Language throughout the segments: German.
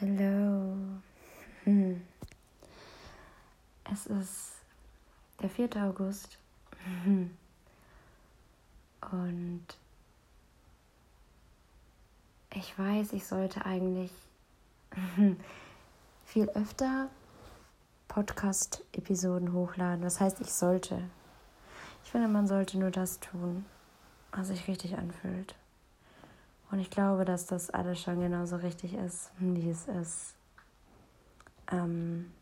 Hallo. Hm. Es ist der 4. August. Und ich weiß, ich sollte eigentlich viel öfter Podcast-Episoden hochladen. Das heißt, ich sollte. Ich finde, man sollte nur das tun, was sich richtig anfühlt. Und ich glaube, dass das alles schon genauso richtig ist, wie es ist. Ähm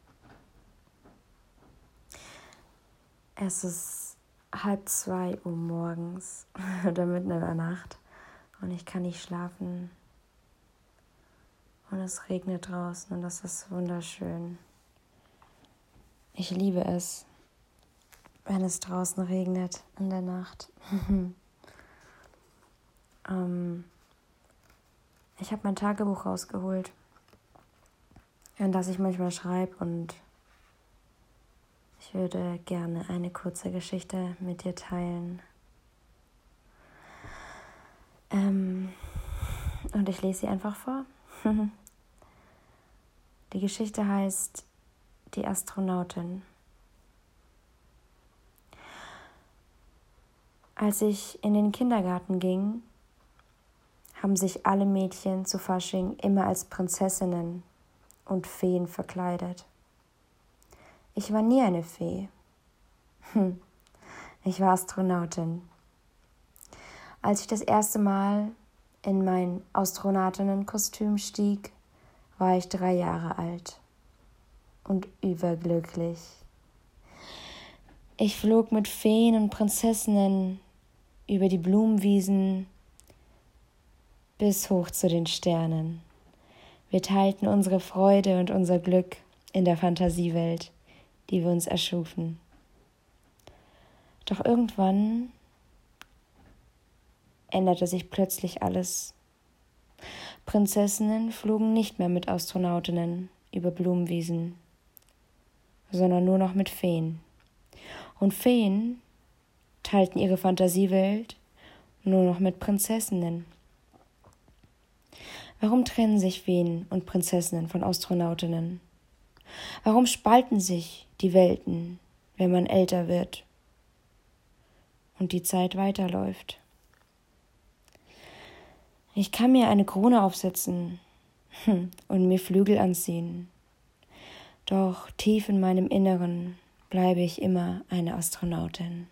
es ist halb zwei Uhr morgens oder mitten in der Nacht und ich kann nicht schlafen. Und es regnet draußen und das ist wunderschön. Ich liebe es, wenn es draußen regnet in der Nacht. ähm ich habe mein Tagebuch rausgeholt, in das ich manchmal schreibe und ich würde gerne eine kurze Geschichte mit dir teilen. Ähm, und ich lese sie einfach vor. Die Geschichte heißt Die Astronautin. Als ich in den Kindergarten ging, haben sich alle Mädchen zu Fasching immer als Prinzessinnen und Feen verkleidet. Ich war nie eine Fee. Hm. Ich war Astronautin. Als ich das erste Mal in mein Astronautinnenkostüm stieg, war ich drei Jahre alt und überglücklich. Ich flog mit Feen und Prinzessinnen über die Blumenwiesen bis hoch zu den Sternen. Wir teilten unsere Freude und unser Glück in der Fantasiewelt, die wir uns erschufen. Doch irgendwann änderte sich plötzlich alles. Prinzessinnen flogen nicht mehr mit Astronautinnen über Blumenwiesen, sondern nur noch mit Feen. Und Feen teilten ihre Fantasiewelt nur noch mit Prinzessinnen. Warum trennen sich Feen und Prinzessinnen von Astronautinnen? Warum spalten sich die Welten, wenn man älter wird und die Zeit weiterläuft? Ich kann mir eine Krone aufsetzen und mir Flügel anziehen. Doch tief in meinem Inneren bleibe ich immer eine Astronautin.